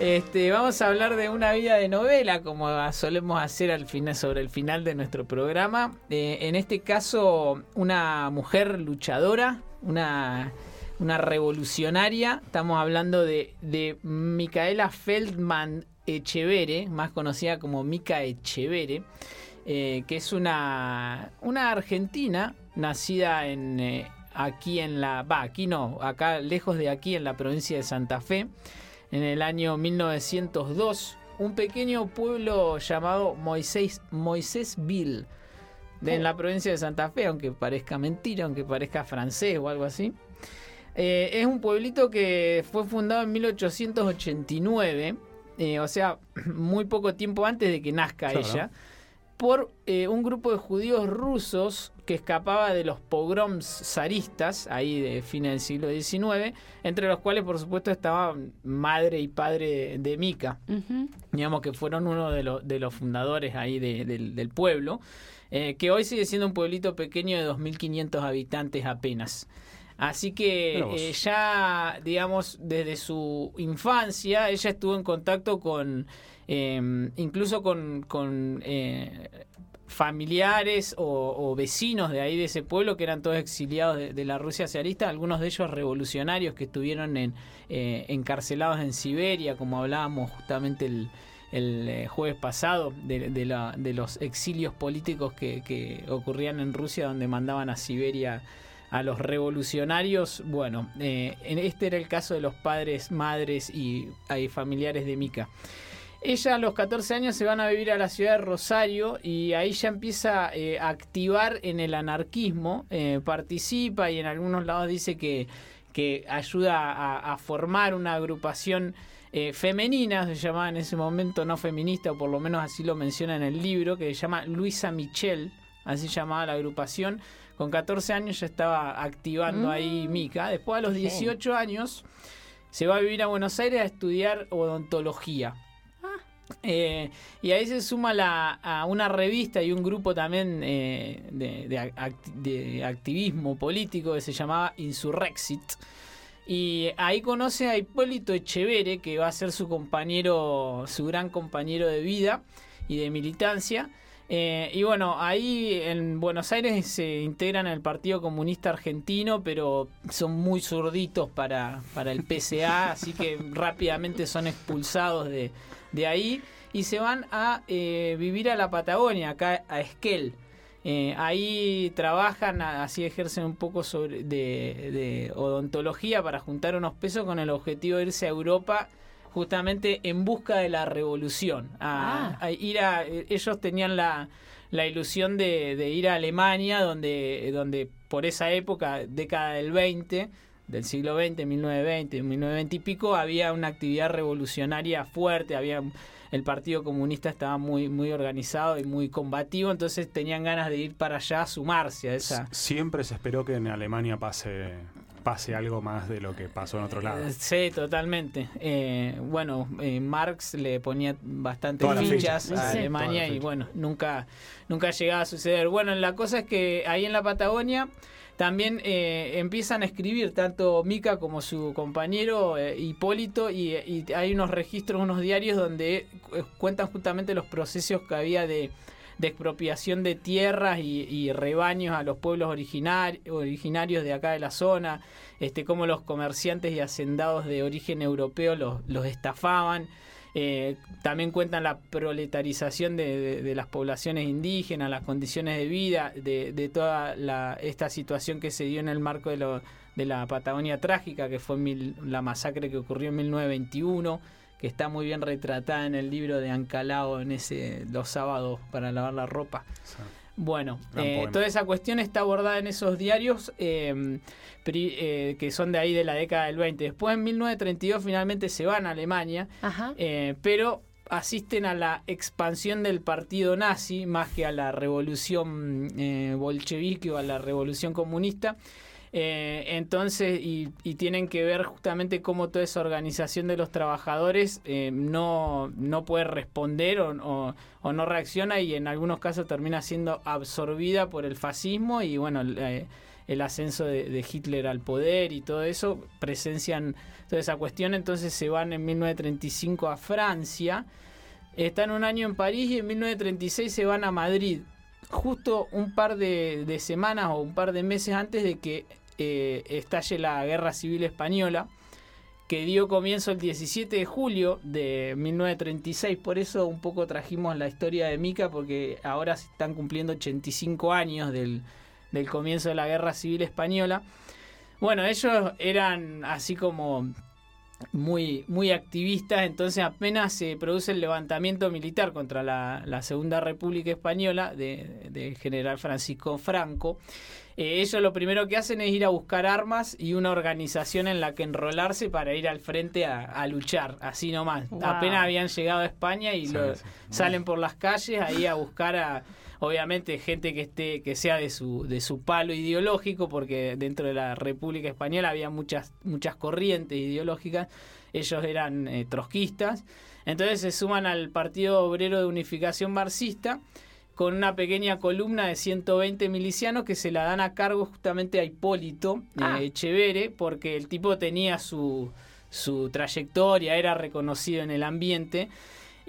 Este, vamos a hablar de una vida de novela, como solemos hacer al final, sobre el final de nuestro programa. Eh, en este caso, una mujer luchadora, una, una revolucionaria. Estamos hablando de, de Micaela Feldman Echevere, más conocida como Mica Echevere, eh, que es una, una argentina nacida en, eh, aquí en la... Va, aquí no, acá lejos de aquí en la provincia de Santa Fe, en el año 1902, un pequeño pueblo llamado Moisés, Moisésville, de, en la provincia de Santa Fe, aunque parezca mentira, aunque parezca francés o algo así. Eh, es un pueblito que fue fundado en 1889, eh, o sea, muy poco tiempo antes de que nazca ella, por eh, un grupo de judíos rusos que escapaba de los pogroms zaristas, ahí de fines del siglo XIX, entre los cuales por supuesto estaban madre y padre de Mica, digamos que fueron uno de, de los fundadores ahí del pueblo, eh, que hoy sigue siendo un pueblito pequeño de 2.500 habitantes apenas. Así que eh, ya, digamos, desde su infancia, ella estuvo en contacto con, em, incluso con, con eh, familiares o, vecinos de ahí de ese pueblo que eran todos exiliados de, la Rusia zarista, algunos de ellos revolucionarios que estuvieron en, eh, encarcelados en Siberia, como hablábamos justamente el, el jueves pasado, de, de, la, de, los exilios políticos que, que ocurrían en Rusia, donde mandaban a Siberia a los revolucionarios, bueno, eh, este era el caso de los padres, madres y, familiares de Mica. Ella a los 14 años se van a vivir a la ciudad de Rosario y ahí ya empieza eh, a activar en el anarquismo, eh, participa y en algunos lados dice que, que ayuda a, formar una agrupación femenina, se llamaba en ese momento no feminista, o por lo menos así lo menciona en el libro, que se llama Luisa Michel, así llamaba la agrupación, con 14 años ya estaba activando ahí mm. Mica. Después a los 18 años se va a vivir a Buenos Aires a estudiar odontología. Ah. Eh, y ahí se suma a una revista y un grupo también eh, de, activismo político que se llamaba Insurrexit. Y ahí conoce a Hipólito Echevere, que va a ser su compañero, su gran compañero de vida y de militancia. Eh, y bueno, ahí en Buenos Aires se integran al Partido Comunista Argentino, pero son muy zurditos para, para el PCA, así que rápidamente son expulsados de, ahí y se van a eh, vivir a la Patagonia, acá a Esquel. Eh, ahí trabajan, así ejercen un poco sobre de, odontología para juntar unos pesos con el objetivo de irse a Europa justamente en busca de la revolución. A, ah. ir a, ellos tenían la, la ilusión de, ir a Alemania, donde, donde por esa época, década del 20, del siglo XX, 1920, 1920 y pico, había una actividad revolucionaria fuerte, había el Partido Comunista estaba muy, muy organizado y muy combativo, entonces tenían ganas de ir para allá a sumarse a esa. Siempre se esperó que en Alemania pase pase algo más de lo que pasó en otro lado. Eh, sí, totalmente. Eh, bueno, eh, Marx le ponía bastante fichas a Alemania y bueno, nunca, nunca llegaba a suceder. Bueno, la cosa es que ahí en la Patagonia también empiezan a escribir tanto Mica como su compañero Hipólito y, hay unos registros, unos diarios donde cuentan justamente los procesos que había de de expropiación de tierras y, rebaños a los pueblos originarios de acá de la zona, este, cómo los comerciantes y hacendados de origen europeo los, los estafaban. Eh, también cuentan la proletarización de, las poblaciones indígenas, las condiciones de vida, de, toda esta situación que se dio en el marco de, de la Patagonia trágica, que fue la masacre que ocurrió en 1921 que está muy bien retratada en el libro de Ancalao en ese los sábados para lavar la ropa. Bueno, eh, toda esa cuestión está abordada en esos diarios em, eh, que son de ahí de la década del 20. Después en 1932 finalmente se van a Alemania, eh, pero asisten a la expansión del partido nazi más que a la revolución bolchevique o a la revolución comunista. Eh, entonces, y, tienen que ver justamente cómo toda esa organización de los trabajadores eh, no, no puede responder o, no reacciona y en algunos casos termina siendo absorbida por el fascismo y bueno, el ascenso de, Hitler al poder y todo eso, presencian toda esa cuestión, entonces se van en 1935 a Francia, están un año en París y en 1936 se van a Madrid, justo un par de, semanas o un par de meses antes de que eh, estalle la Guerra Civil Española que dio comienzo el 17 de julio de 1936. Por eso un poco trajimos la historia de Mica, porque ahora se están cumpliendo 85 años del, comienzo de la Guerra Civil Española. Bueno, ellos eran así como muy, muy activistas, entonces apenas se produce el levantamiento militar contra la, Segunda República Española del de general Francisco Franco. Eh, ellos lo primero que hacen es ir a buscar armas y una organización en la que enrolarse para ir al frente a, luchar, así nomás. Apenas habían llegado a España y salen por las calles ahí a buscar a obviamente gente que esté que sea de su de su palo ideológico porque dentro de la República Española había muchas muchas corrientes ideológicas. Ellos eran eh, trotskistas. Entonces se suman al Partido Obrero de Unificación Marxista con una pequeña columna de 120 milicianos que se la dan a cargo justamente a Hipólito ah. Echevere, porque el tipo tenía su, su trayectoria, era reconocido en el ambiente.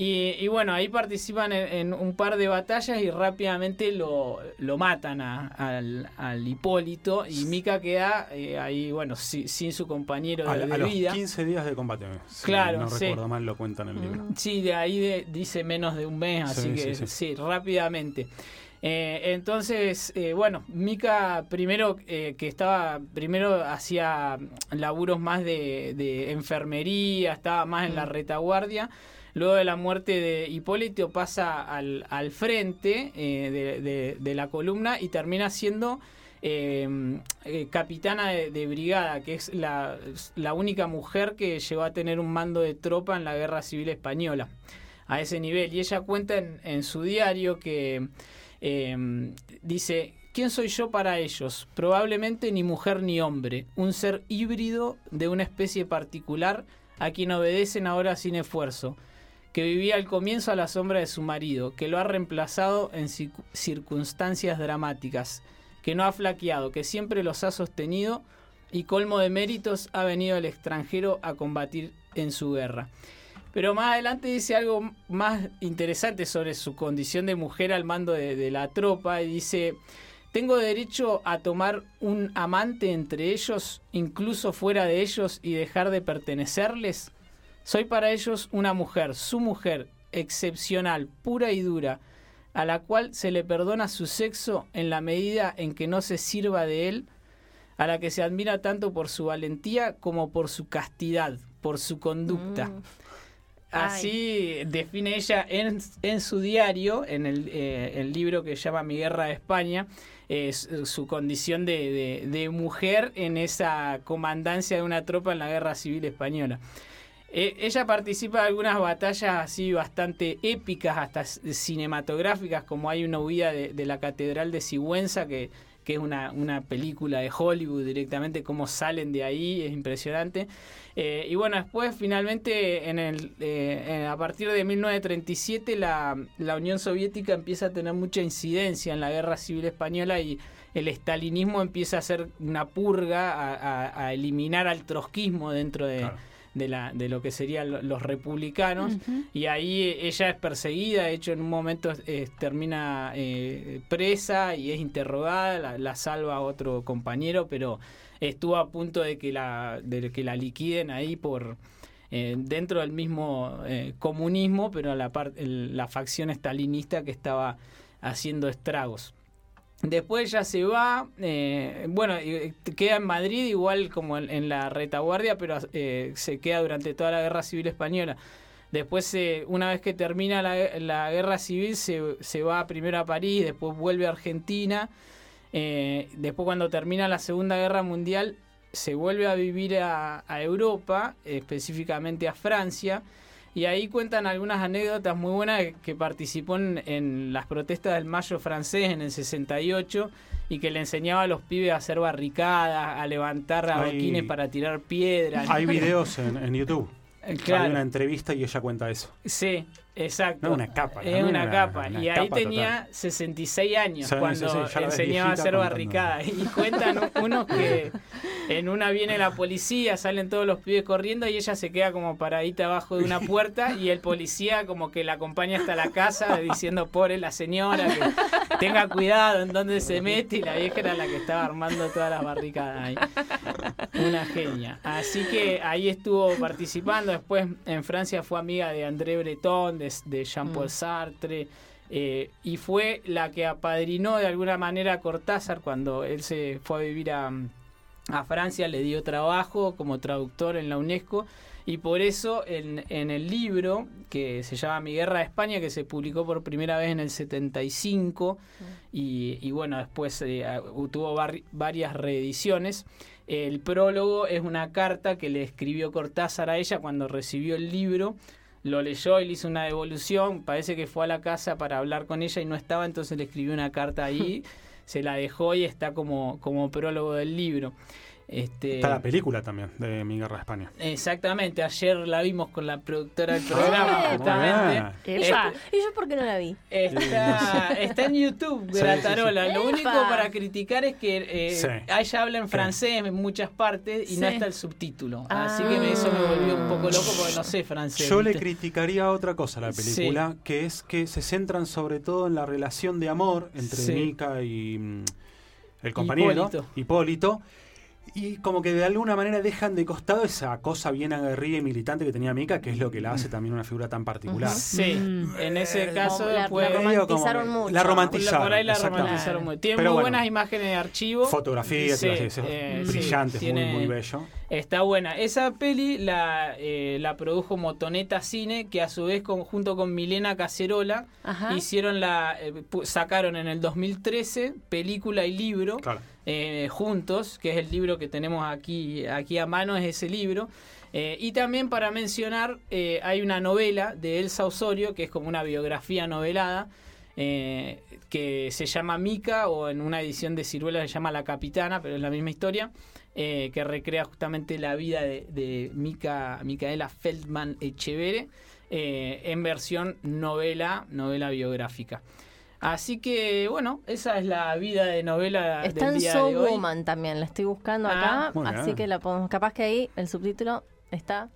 Y, bueno, ahí participan en, un par de batallas y rápidamente lo, lo matan al, al, Hipólito y Mica queda eh, ahí, bueno, sin su compañero de, a, vida. Los 15 días de combate. claro, no recuerdo mal, lo cuentan en el libro. Sí, de ahí dice menos de un mes, así que sí, rápidamente. Eh, entonces, eh, bueno, Mica primero que estaba, primero hacía laburos más de, de enfermería, estaba más en la retaguardia. Luego de la muerte de Hipólito pasa al, al frente eh, de, la columna y termina siendo em, eh, capitana de, brigada, que es la, única mujer que llegó a tener un mando de tropa en la Guerra Civil Española, a ese nivel. Y ella cuenta en, su diario que em, dice, ¿quién soy yo para ellos? Probablemente ni mujer ni hombre, un ser híbrido de una especie particular a quien obedecen ahora sin esfuerzo que vivía al comienzo a la sombra de su marido, que lo ha reemplazado en circunstancias dramáticas, que no ha flaqueado, que siempre los ha sostenido y colmo de méritos ha venido al extranjero a combatir en su guerra. Pero más adelante dice algo más interesante sobre su condición de mujer al mando de, de la tropa y dice, tengo derecho a tomar un amante entre ellos, incluso fuera de ellos, y dejar de pertenecerles. Soy para ellos una mujer, su mujer, excepcional, pura y dura, a la cual se le perdona su sexo en la medida en que no se sirva de él, a la que se admira tanto por su valentía como por su castidad, por su conducta. Mm. Así define ella en, su diario, en eh, el, libro que llama Mi Guerra de España, su condición de, mujer en esa comandancia de una tropa en la Guerra Civil Española. Eh, ella participa de algunas batallas así bastante épicas, hasta cinematográficas, como hay una huida de, la Catedral de Sigüenza, que, que es una, una, película de Hollywood directamente, cómo salen de ahí, es impresionante. Eh, y bueno, después finalmente, en el, eh, a partir de 1937, la, la Unión Soviética empieza a tener mucha incidencia en la Guerra Civil Española y el estalinismo empieza a hacer una purga, a, eliminar al trotskismo dentro de de, la, de lo que serían los republicanos. Y ahí ella es perseguida, de hecho en un momento eh, termina eh, presa y es interrogada, la, salva otro compañero, pero estuvo a punto de que la, de que la liquiden ahí por... Eh, dentro del mismo comunismo, pero la, la facción estalinista que estaba haciendo estragos. Después ya se va, eh, bueno, queda en Madrid igual como en, la retaguardia, pero eh, se queda durante toda la guerra civil española. Después, una vez que termina la, guerra civil, se, va primero a París, después vuelve a Argentina. Eh, después, cuando termina la Segunda Guerra Mundial, se vuelve a vivir a Europa, específicamente a Francia. Y ahí cuentan algunas anécdotas muy buenas que, participó en, las protestas del Mayo francés en el 68 y que le enseñaba a los pibes a hacer barricadas, a levantar adoquines para tirar piedras. Hay videos en, YouTube. Eh, claro. Hay una entrevista y ella cuenta eso. Sí. Exacto. No, una capa. Es una, capa. una y ahí capa tenía total. 66 años cuando enseñaba a hacer contando. barricada. Y cuentan unos que en una viene la policía, salen todos los pibes corriendo y ella se queda como paradita abajo de una puerta y el policía como que la acompaña hasta la casa diciendo pobre la señora que tenga cuidado en dónde se mete y la vieja era la que estaba armando todas las barricadas ahí. Una genia. Así que ahí estuvo participando. Después en Francia fue amiga de André Breton, de, de Jean-Paul Mm. Sartre. eh, y fue la que apadrinó de alguna manera a Cortázar cuando él se fue a vivir a, a Francia, le dio trabajo como traductor en la UNESCO. Y por eso en, en el libro que se llama Mi Guerra de España, que se publicó por primera vez en el 75, y, y bueno, después eh, tuvo vari- varias reediciones. El prólogo es una carta que le escribió Cortázar a ella cuando recibió el libro. Lo leyó y le hizo una devolución. Parece que fue a la casa para hablar con ella y no estaba, entonces le escribió una carta ahí. se la dejó y está como, como prólogo del libro. Este, Está la película también de Mi Guerra de España. Exactamente, ayer la vimos con la productora del programa, Ah, justamente. ah. Epa. ¿Y yo por qué no la vi? Está, está en YouTube, Sí, Gratarola. sí, sí. Lo único para criticar es que eh, Sí. ella habla en Sí. francés en muchas partes y no está el subtítulo. Ah. Así que eso me volvió un poco loco porque no sé francés. Yo le criticaría otra cosa a la Sí. película, que es que se centran sobre todo en la relación de amor entre Sí. Mika y mm, el compañero, Hipólito. Hipólito. Y como que de alguna manera dejan de costado esa cosa bien aguerrida y militante que tenía Mika, que es lo que la hace también una figura tan particular. Sí, Mm. en ese caso Como la- como romantizaron mucho. La romantizaron. por ahí la romantizaron muy. Tiene Pero muy bueno, buenas imágenes de archivo. Fotografías, Sí, eh, es sí, brillante, tiene- muy, muy bello. Está buena. Esa peli la, eh, la produjo Motoneta Cine, que a su vez con- junto con Milena Cacerola Ajá. hicieron la eh, sacaron en el 2013 película y libro Claro. eh, juntos, que es el libro que tenemos aquí aquí a mano es ese libro. Eh, y también para mencionar eh, hay una novela de Elsa Osorio que es como una biografía novelada. eh, que se llama Mica o en una edición de Ciruela se llama La Capitana, pero es la misma historia, eh, que recrea justamente la vida de, de Mica, Micaela Feldman Echevere eh, en versión novela, novela biográfica. Así que bueno, esa es la vida de novela Está del en día So de hoy. Woman también, la estoy buscando Ah, acá, así bien. que la podemos, capaz que ahí el subtítulo está,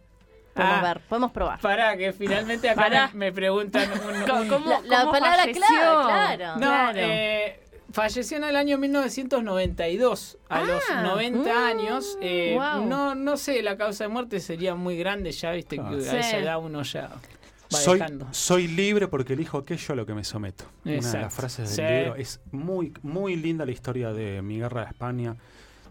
podemos Ah. ver, podemos probar. Para que finalmente acá me, me preguntan un- un- ¿Cómo, La- la cómo palabra falleció? clave, claro. No, Claro. eh, falleció en el año 1992, a Ah, los 90 mm, años. eh, wow. no, no sé, la causa de muerte sería muy grande ya, viste Claro. que a Sí. esa edad uno ya va Soy, dejando. soy libre porque elijo aquello a lo que me someto. Una de Exacto. las frases del Sí. libro. Es muy, muy linda la historia de mi guerra de España.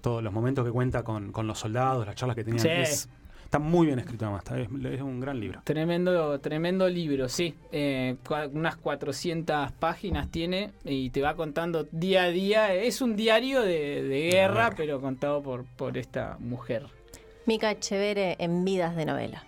Todos los momentos que cuenta con, con los soldados, las charlas que tenían. Sí. Es- está muy bien escrito además. está- es, es un gran libro. Tremendo, tremendo libro, sí. Eh, unas 400 páginas tiene y te va contando día a día. Es un diario de, de guerra, guerra. pero contado por, por esta mujer. Mica Chevere en Vidas de Novela.